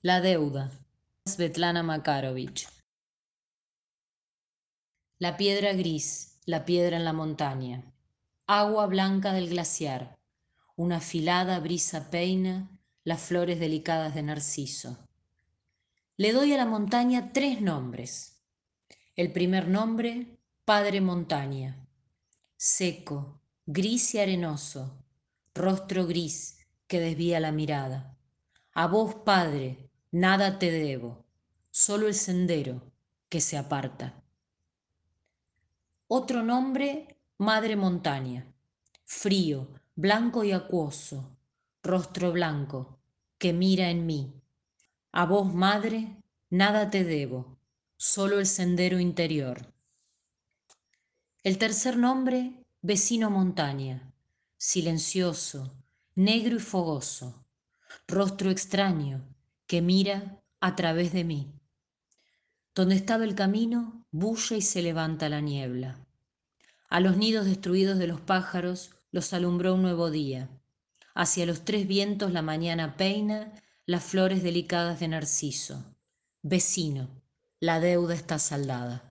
La deuda. Svetlana Makarovich. La piedra gris, la piedra en la montaña. Agua blanca del glaciar. Una afilada brisa peina las flores delicadas de narciso. Le doy a la montaña tres nombres. El primer nombre, Padre Montaña. Seco, gris y arenoso, rostro gris que desvía la mirada. A vos, Padre, Nada te debo, solo el sendero que se aparta. Otro nombre, Madre Montaña, frío, blanco y acuoso, rostro blanco, que mira en mí. A vos, Madre, nada te debo, solo el sendero interior. El tercer nombre, Vecino Montaña, silencioso, negro y fogoso, rostro extraño, que mira a través de mí. Donde estaba el camino, bulle y se levanta la niebla. A los nidos destruidos de los pájaros los alumbró un nuevo día. Hacia los tres vientos la mañana peina las flores delicadas de narciso. Vecino, la deuda está saldada.